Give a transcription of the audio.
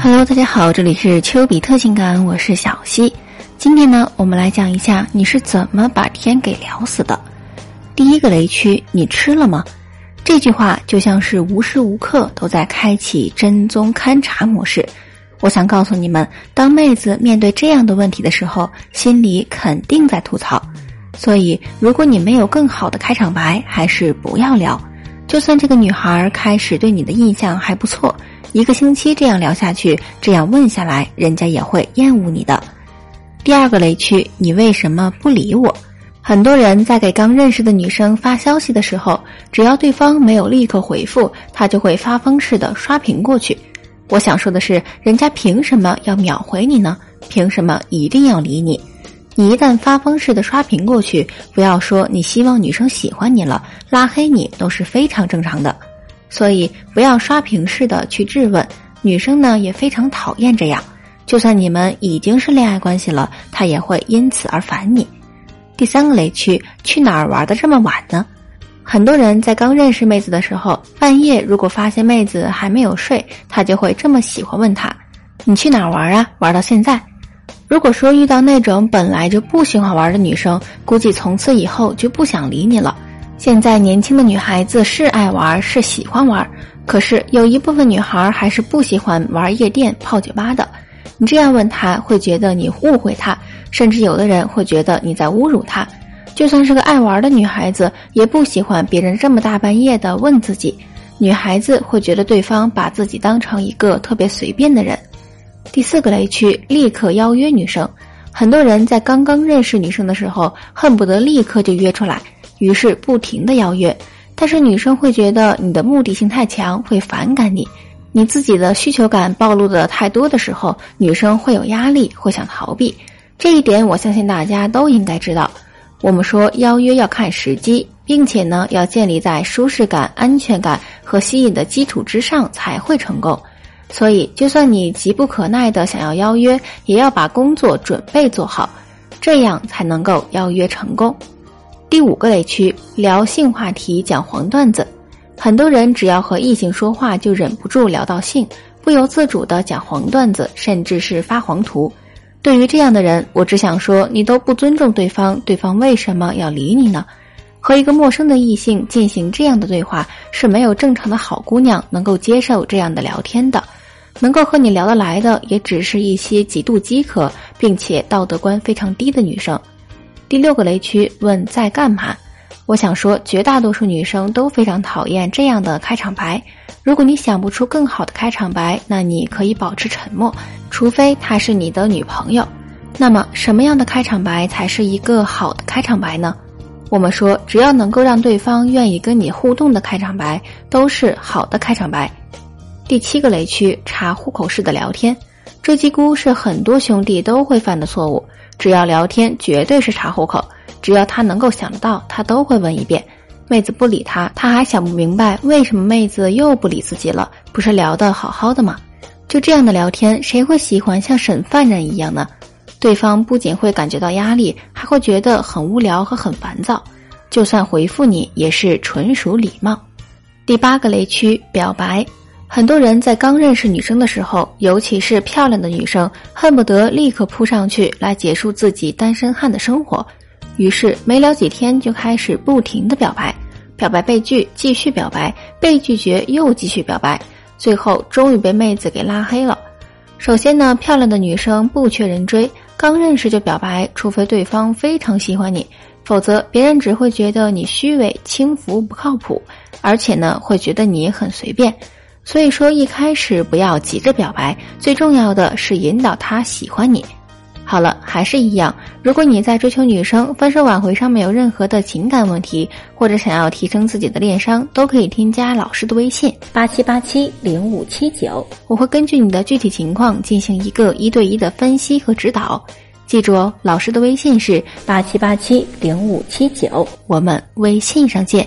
Hello，大家好，这里是丘比特情感，我是小溪。今天呢，我们来讲一下你是怎么把天给聊死的。第一个雷区，你吃了吗？这句话就像是无时无刻都在开启真宗勘察模式。我想告诉你们，当妹子面对这样的问题的时候，心里肯定在吐槽。所以，如果你没有更好的开场白，还是不要聊。就算这个女孩开始对你的印象还不错。一个星期这样聊下去，这样问下来，人家也会厌恶你的。第二个雷区，你为什么不理我？很多人在给刚认识的女生发消息的时候，只要对方没有立刻回复，他就会发疯似的刷屏过去。我想说的是，人家凭什么要秒回你呢？凭什么一定要理你？你一旦发疯似的刷屏过去，不要说你希望女生喜欢你了，拉黑你都是非常正常的。所以不要刷屏式的去质问女生呢，也非常讨厌这样。就算你们已经是恋爱关系了，她也会因此而烦你。第三个雷区，去哪儿玩的这么晚呢？很多人在刚认识妹子的时候，半夜如果发现妹子还没有睡，他就会这么喜欢问她：“你去哪儿玩啊？玩到现在？”如果说遇到那种本来就不喜欢玩的女生，估计从此以后就不想理你了。现在年轻的女孩子是爱玩，是喜欢玩，可是有一部分女孩还是不喜欢玩夜店、泡酒吧的。你这样问她，会觉得你误会她，甚至有的人会觉得你在侮辱她。就算是个爱玩的女孩子，也不喜欢别人这么大半夜的问自己。女孩子会觉得对方把自己当成一个特别随便的人。第四个雷区，立刻邀约女生。很多人在刚刚认识女生的时候，恨不得立刻就约出来。于是不停的邀约，但是女生会觉得你的目的性太强，会反感你。你自己的需求感暴露的太多的时候，女生会有压力，会想逃避。这一点我相信大家都应该知道。我们说邀约要看时机，并且呢要建立在舒适感、安全感和吸引的基础之上才会成功。所以，就算你急不可耐的想要邀约，也要把工作准备做好，这样才能够邀约成功。第五个雷区，聊性话题，讲黄段子。很多人只要和异性说话，就忍不住聊到性，不由自主的讲黄段子，甚至是发黄图。对于这样的人，我只想说，你都不尊重对方，对方为什么要理你呢？和一个陌生的异性进行这样的对话，是没有正常的好姑娘能够接受这样的聊天的。能够和你聊得来的，也只是一些极度饥渴并且道德观非常低的女生。第六个雷区问在干嘛？我想说，绝大多数女生都非常讨厌这样的开场白。如果你想不出更好的开场白，那你可以保持沉默，除非她是你的女朋友。那么，什么样的开场白才是一个好的开场白呢？我们说，只要能够让对方愿意跟你互动的开场白，都是好的开场白。第七个雷区查户口式的聊天，这几乎是很多兄弟都会犯的错误。只要聊天，绝对是查户口。只要他能够想得到，他都会问一遍。妹子不理他，他还想不明白为什么妹子又不理自己了。不是聊得好好的吗？就这样的聊天，谁会喜欢像审犯人一样呢？对方不仅会感觉到压力，还会觉得很无聊和很烦躁。就算回复你，也是纯属礼貌。第八个雷区，表白。很多人在刚认识女生的时候，尤其是漂亮的女生，恨不得立刻扑上去来结束自己单身汉的生活。于是没聊几天就开始不停的表白，表白被拒，继续表白，被拒绝又继续表白，最后终于被妹子给拉黑了。首先呢，漂亮的女生不缺人追，刚认识就表白，除非对方非常喜欢你，否则别人只会觉得你虚伪、轻浮、不靠谱，而且呢会觉得你很随便。所以说，一开始不要急着表白，最重要的是引导他喜欢你。好了，还是一样，如果你在追求女生、分手挽回上面有任何的情感问题，或者想要提升自己的恋商，都可以添加老师的微信八七八七零五七九，我会根据你的具体情况进行一个一对一的分析和指导。记住哦，老师的微信是八七八七零五七九，我们微信上见。